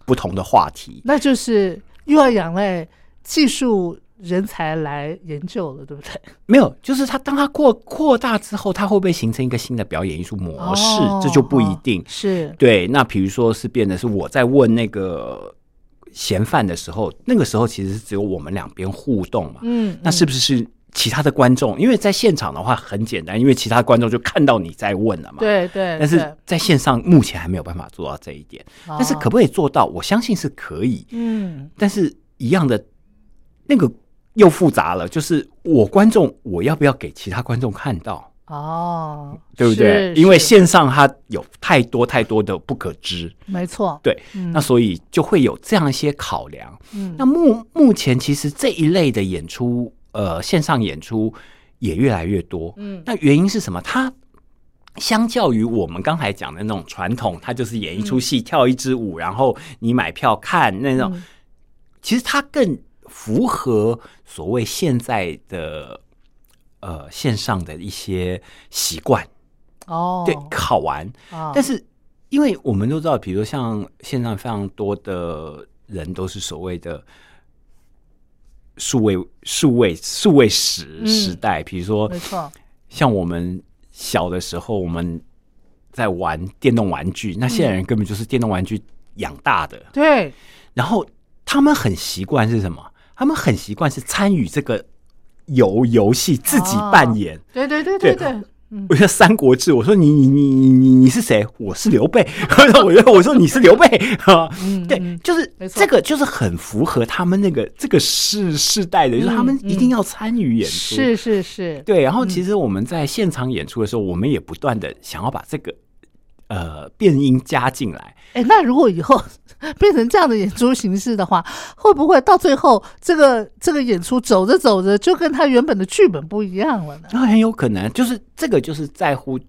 Speaker 2: 不同的话题。
Speaker 1: 那就是又要仰赖技术人才来研究了，对不对？
Speaker 2: 没有，就是他当他扩扩大之后，他会不会形成一个新的表演艺术模式？
Speaker 1: 哦
Speaker 2: 这就不一定。
Speaker 1: 是
Speaker 2: 对，那比如说是变得是我在问那个嫌犯的时候，那个时候其实是只有我们两边互动嘛。
Speaker 1: 嗯，
Speaker 2: 那是不是是其他的观众？因为在现场的话很简单，因为其他观众就看到你在问了嘛。。
Speaker 1: 对对，
Speaker 2: 但是在线上目前还没有办法做到这一点，但是可不可以做到？我相信是可以。
Speaker 1: 嗯
Speaker 2: 但是一样的，那个又复杂了，就是我观众我要不要给其他观众看到，
Speaker 1: 哦，
Speaker 2: 对不对？因为
Speaker 1: 是。
Speaker 2: 线上它有太多太多的不可知，
Speaker 1: 没错，
Speaker 2: 对，
Speaker 1: 嗯。
Speaker 2: 那所以就会有这样一些考量。
Speaker 1: 嗯。
Speaker 2: 那目目前其实这一类的演出，呃，线上演出也越来越多。
Speaker 1: 嗯。
Speaker 2: 那原因是什么？它相较于我们刚才讲的那种传统，它就是演一出戏、跳一支舞，然后你买票看那种，
Speaker 1: 嗯。
Speaker 2: 其实它更符合所谓现在的呃线上的一些习惯，
Speaker 1: 哦，
Speaker 2: 对，好玩。
Speaker 1: 啊，
Speaker 2: 但是因为我们都知道，比如说像线上非常多的人都是所谓的数位、数位、数位时
Speaker 1: 嗯。
Speaker 2: 时代，比如说
Speaker 1: 没错，
Speaker 2: 像我们小的时候，我们在玩电动玩具，那现在人根本就是电动玩具养大的，
Speaker 1: 对，
Speaker 2: 然后他们很习惯是什么？他们很习惯是参与这个游游戏，自己扮演。
Speaker 1: 对对对对
Speaker 2: 对我说《三国志》，我说你你你你你你是谁？我是刘备。我说我说你是刘备。啊，对，就是这个就是很符合他们那个这个世世代的，就是他们
Speaker 1: 嗯
Speaker 2: 一定要参与演出。
Speaker 1: 是是是，
Speaker 2: 对，然后其实我们在现场演出的时候，我们也不断的想要把这个呃变音加进来。
Speaker 1: 哎，那如果以后 变成这样的演出形式的话，会不会到最后这个这个演出走着走着就跟他原本的剧本不一样了呢？
Speaker 2: 那很有可能，就是这个就是在乎。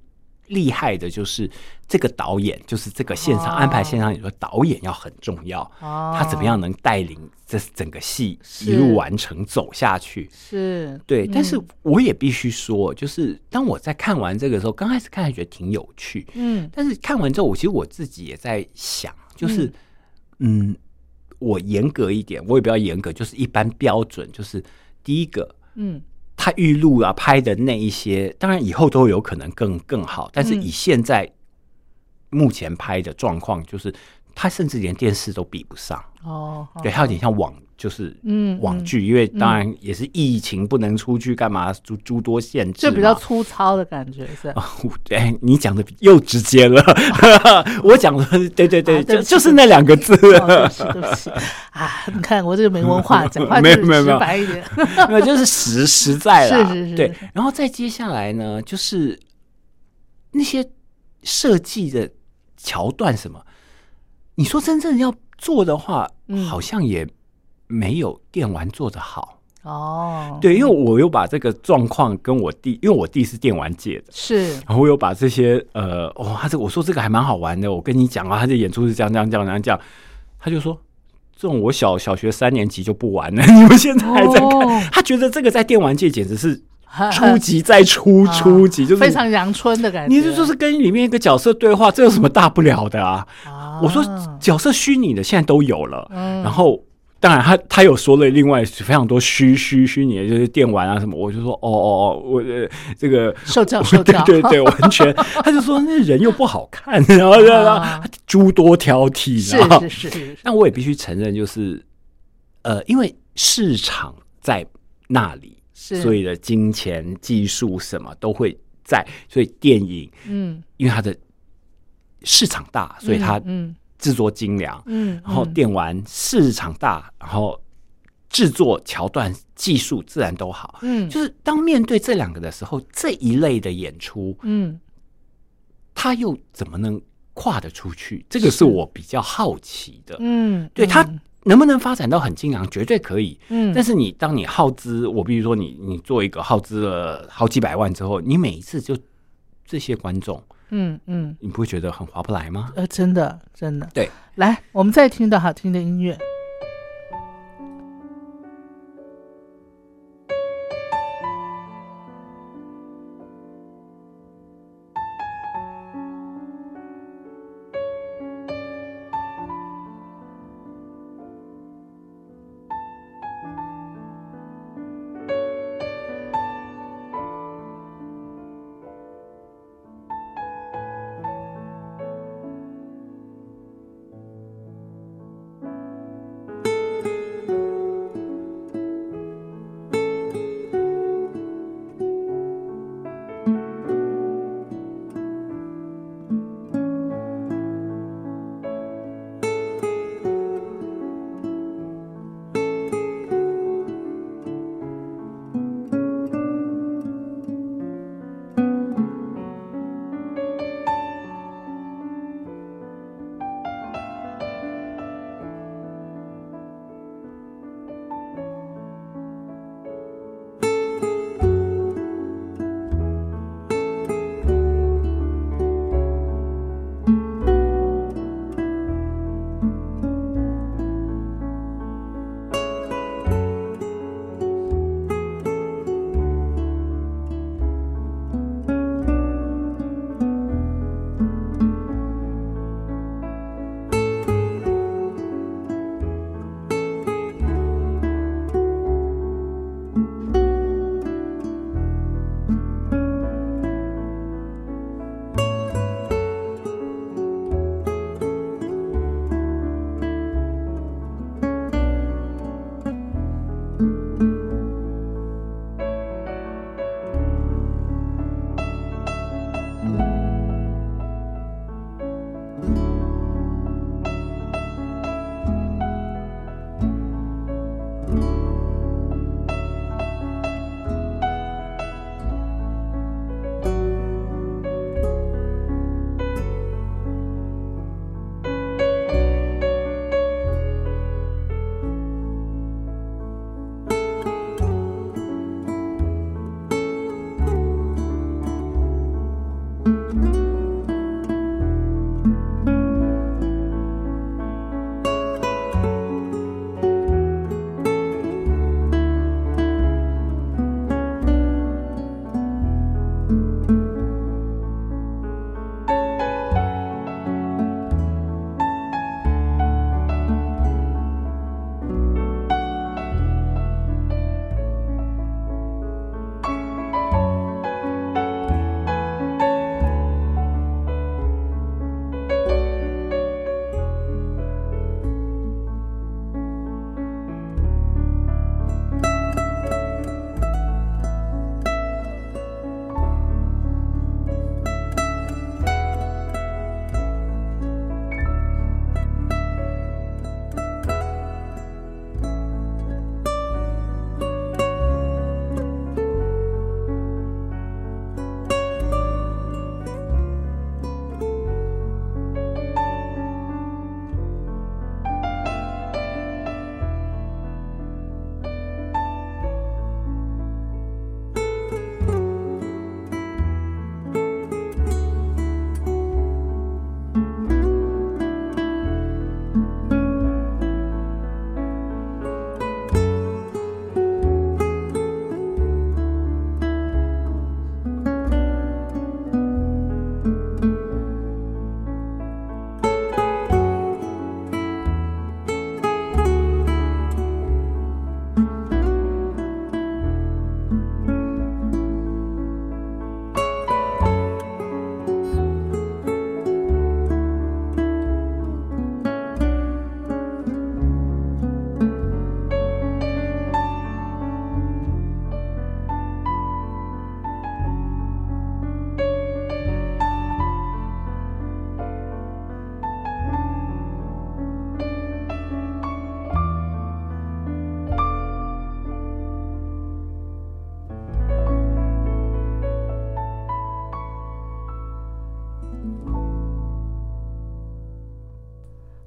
Speaker 2: 厉害的就是这个导演，就是这个现场安排现场演出导演要很重要。哦，他怎么样能带领这整个戏一路完成走下去？
Speaker 1: 是
Speaker 2: 对，但是我也必须说，就是当我在看完这个时候，刚开始看还觉得挺有趣，嗯，但是看完之后，我其实我自己也在想，就是嗯，我严格一点，我也比较严格，就是一般标准，就是第一个，嗯。他预录啊拍的那一些，当然以后都有可能更更好，但是以现在目前拍的状况，就是他甚至连电视都比不上哦。对，他有点像网，就是嗯网剧，因为当然也是疫情不能出去干嘛，诸诸多限制，
Speaker 1: 就比较粗糙的感觉是。
Speaker 2: 对，你讲的又直接了，我讲的对对对，就就是那两个字。
Speaker 1: 对不起啊，你看我这个没文化，讲话就直白一点，
Speaker 2: 没有就是实实在了，
Speaker 1: 是是是。
Speaker 2: 对，然后再接下来呢，就是那些设计的桥段什么，你说真正要做的话，好像也没有电玩做的好。哦，对，因为我又把这个状况跟我弟，因为我弟是电玩界的，
Speaker 1: 是，
Speaker 2: 然后我又把这些呃，哦，他这我说这个还蛮好玩的，我跟你讲啊，他这演出是这样这样这样这样这样，他就说这种我小小学三年级就不玩了，你们现在还在看，他觉得这个在电玩界简直是初级再初初级，就是
Speaker 1: 非常阳春的感觉。
Speaker 2: 你这就是跟里面一个角色对话，这有什么大不了的啊？我说角色虚拟的现在都有了，然后。当然，他他有说了另外非常多虚虚虚拟的，就是电玩啊什么，我就说哦哦哦，我这个
Speaker 1: 受教 受教，
Speaker 2: 对对，完全，他就说那人又不好看，然后然后诸多挑剔，
Speaker 1: 是是是。
Speaker 2: 但我也必须承认，就是呃，因为市场在那里，所以的金钱、技术什么都会在，所以电影，嗯，因为它的市场大，所以它嗯。制作精良，嗯，然后电玩市场大，然后制作桥段技术自然都好，嗯，就是当面对这两个的时候，这一类的演出，嗯，他又怎么能跨得出去？这个是我比较好奇的，嗯，对他能不能发展到很精良，绝对可以，嗯，但是你当你耗资，我比如说你你做一个耗资了好几百万之后，你每一次就这些观众。嗯嗯，你不会觉得很划不来吗？
Speaker 1: 呃，真的，真的。
Speaker 2: 对，
Speaker 1: 来，我们再听一段好听的音乐。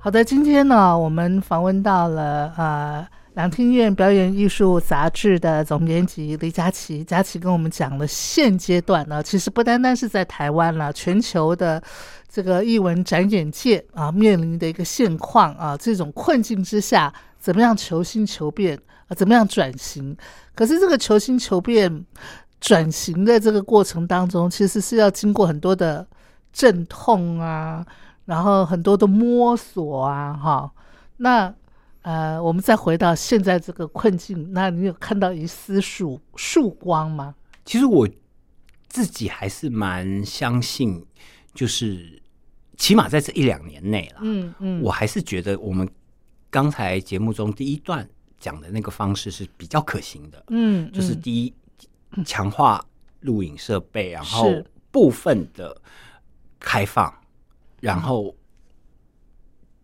Speaker 1: 好的，今天呢，我们访问到了呃两厅院表演艺术杂志的总编辑李佳琪，佳琪跟我们讲了现阶段呢，其实不单单是在台湾了，全球的这个艺文展演界啊面临的一个现况啊，这种困境之下，怎么样求新求变啊，怎么样转型？可是这个求新求变转型的这个过程当中，其实是要经过很多的阵痛啊。然后很多的摸索啊，哈，那呃，我们再回到现在这个困境，那你有看到一丝曙曙光吗？
Speaker 2: 其实我自己还是蛮相信，就是起码在这一两年内了，嗯嗯，我还是觉得我们刚才节目中第一段讲的那个方式是比较可行的，嗯，就是第一强化录影设备，然后部分的开放。然后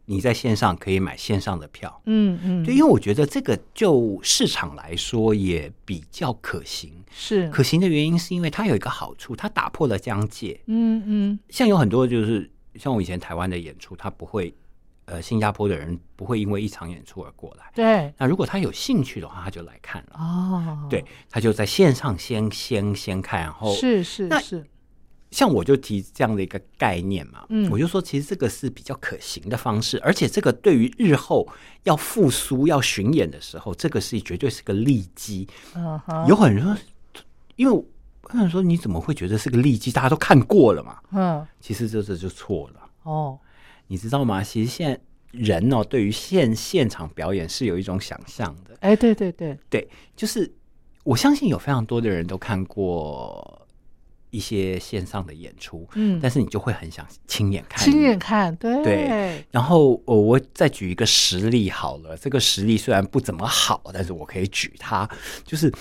Speaker 2: 你在线上可以买线上的票，嗯嗯，对，因为我觉得这个就市场来说也比较可行，
Speaker 1: 是。
Speaker 2: 可行的原因是因为它有一个好处，它打破了疆界，嗯嗯，像有很多就是像我以前台湾的演出，他不会，呃，新加坡的人不会因为一场演出而过来，
Speaker 1: 对，
Speaker 2: 那如果他有兴趣的话，他就来看了，哦，对，他就在线上先先先看，然后
Speaker 1: 是是是。
Speaker 2: 像我就提这样的一个概念嘛，嗯，我就说其实这个是比较可行的方式，而且这个对于日后要复苏、要巡演的时候，这个是绝对是个利基。有很多人说，因为我想说你怎么会觉得是个利基？大家都看过了嘛。嗯，其实这这就错了。哦，你知道吗？其实现在人哦，对于现现场表演是有一种想象的。
Speaker 1: 哎，对对对
Speaker 2: 对，就是我相信有非常多的人都看过。一些线上的演出，嗯，但是你就会很想亲眼看，
Speaker 1: 亲眼看，对
Speaker 2: 对。然后我我再举一个实例好了，这个实例虽然不怎么好，但是我可以举它，就是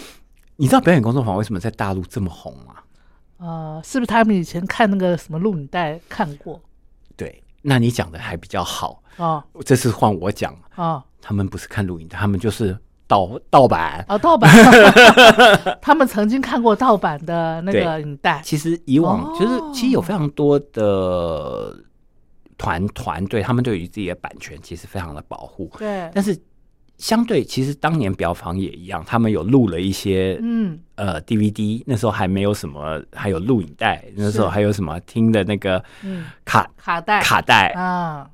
Speaker 2: 你知道表演工作坊为什么在大陆这么红吗？
Speaker 1: 呃，是不是他们以前看那个什么录影带看过？
Speaker 2: 对，那你讲的还比较好啊。这次换我讲啊，他们不是看录影带，他们就是。盗盗版
Speaker 1: 啊，盗版！他们曾经看过盗版的那个影带。
Speaker 2: 其实以往就是，其实有非常多的团团队，他们对于自己的版权其实非常的保护。
Speaker 1: 对，
Speaker 2: 但是相对，其实当年表房也一样，他们有录了一些，嗯，呃，DVD，那时候还没有什么，还有录影带，那时候还有什么听的那个，嗯，卡
Speaker 1: 卡带
Speaker 2: 卡带啊。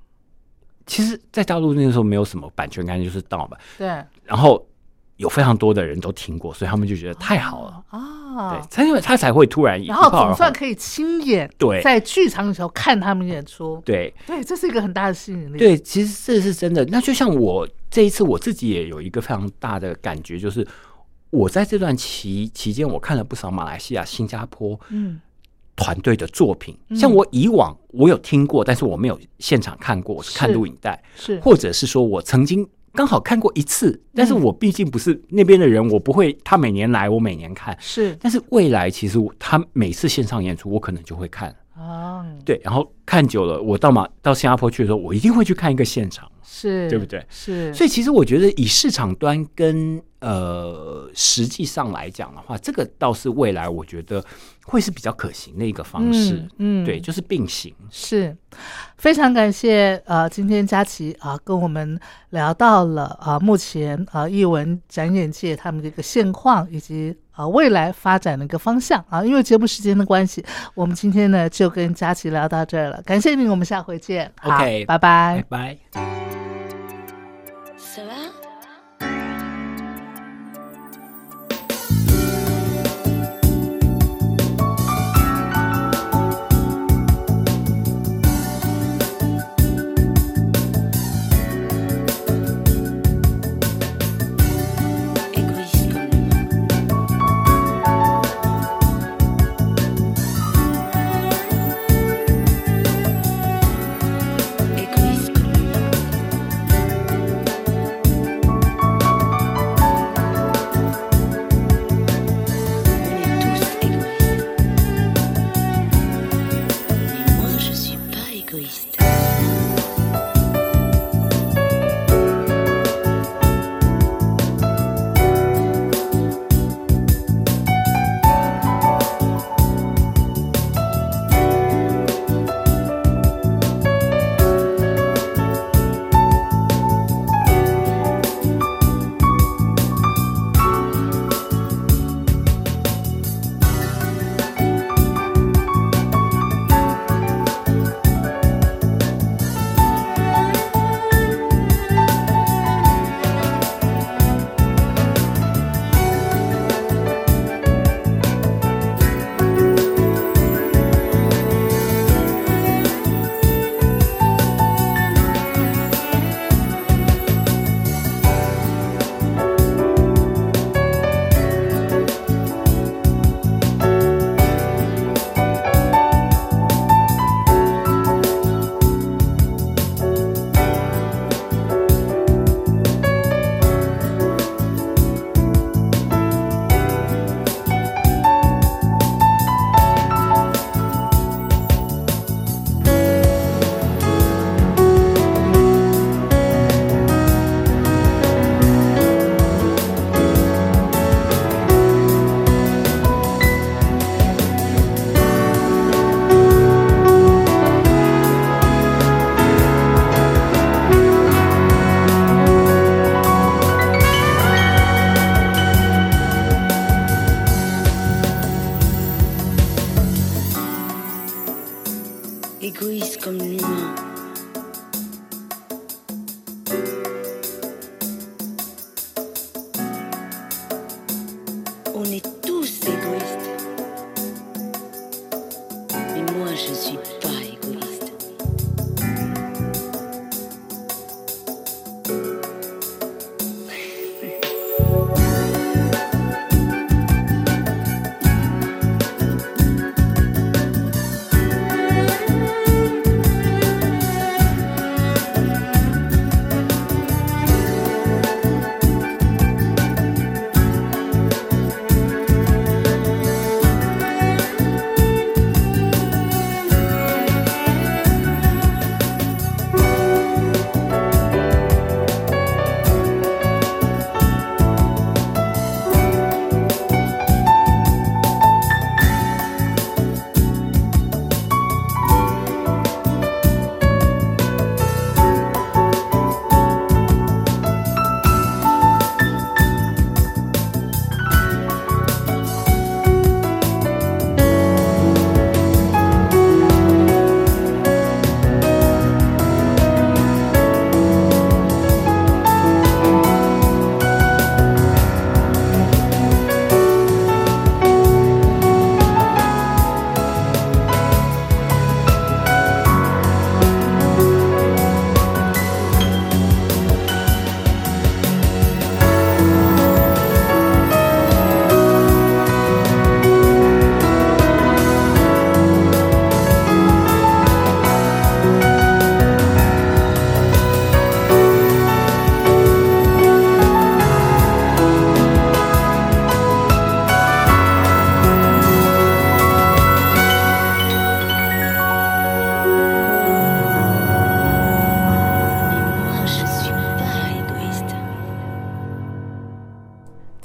Speaker 2: 其实，在大陆那个时候没有什么版权概念，就是盗版。
Speaker 1: 对。
Speaker 2: 然后有非常多的人都听过，所以他们就觉得太好了啊！对，他因为他才会突然，
Speaker 1: 然后总算可以亲眼
Speaker 2: 对
Speaker 1: 在剧场的时候看他们演出。
Speaker 2: 对
Speaker 1: 对，这是一个很大的吸引力。
Speaker 2: 对，其实这是真的。那就像我这一次我自己也有一个非常大的感觉，就是我在这段期期间，我看了不少马来西亚、新加坡嗯团队的作品。像我以往我有听过，但是我没有现场看过，我是看录影带，
Speaker 1: 是
Speaker 2: 或者是说我曾经。刚好看过一次，但是我毕竟不是那边的人，我不会。他每年来，我每年看
Speaker 1: 是。
Speaker 2: 但是未来，其实他每次线上演出，我可能就会看啊。对，然后看久了，我到马到新加坡去的时候，我一定会去看一个现场，
Speaker 1: 是
Speaker 2: 对不对？
Speaker 1: 是。
Speaker 2: 所以其实我觉得，以市场端跟呃实际上来讲的话，这个倒是未来我觉得会是比较可行的一个方式。嗯，对，就是并行
Speaker 1: 是。非常感谢呃，今天佳琪啊，跟我们聊到了啊，目前啊，艺文展演界他们的一个现况，以及啊未来发展的一个方向啊。因为节目时间的关系，我们今天呢就跟佳琪聊到这儿了。感谢您，我们下回见。
Speaker 2: OK，
Speaker 1: 拜拜，
Speaker 2: 拜拜。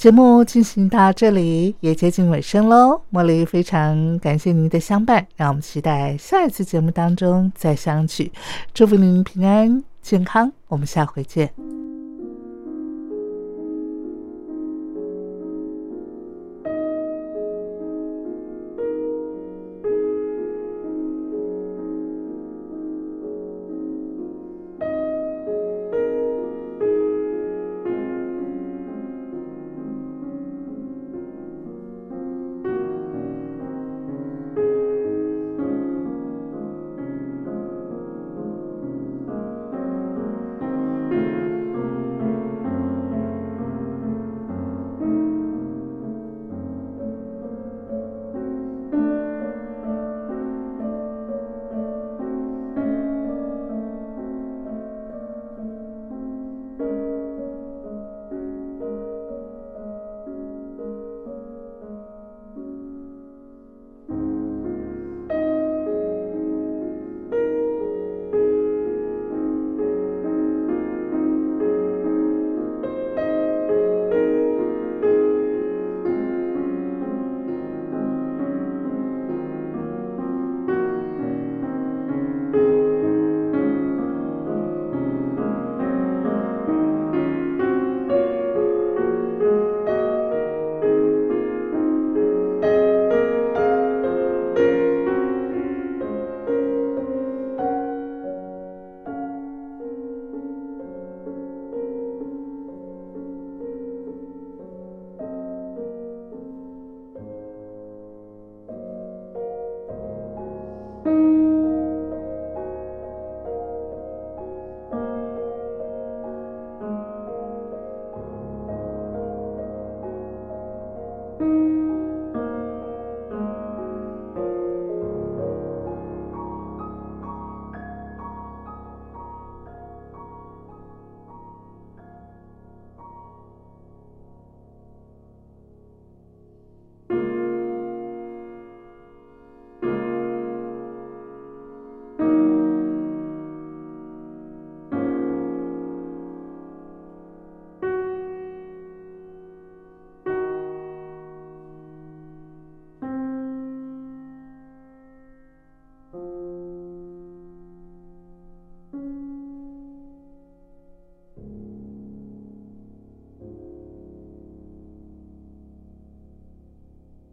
Speaker 1: 节目进行到这里也接近尾声喽，茉莉非常感谢您的相伴，让我们期待下一次节目当中再相聚，祝福您平安健康，我们下回见。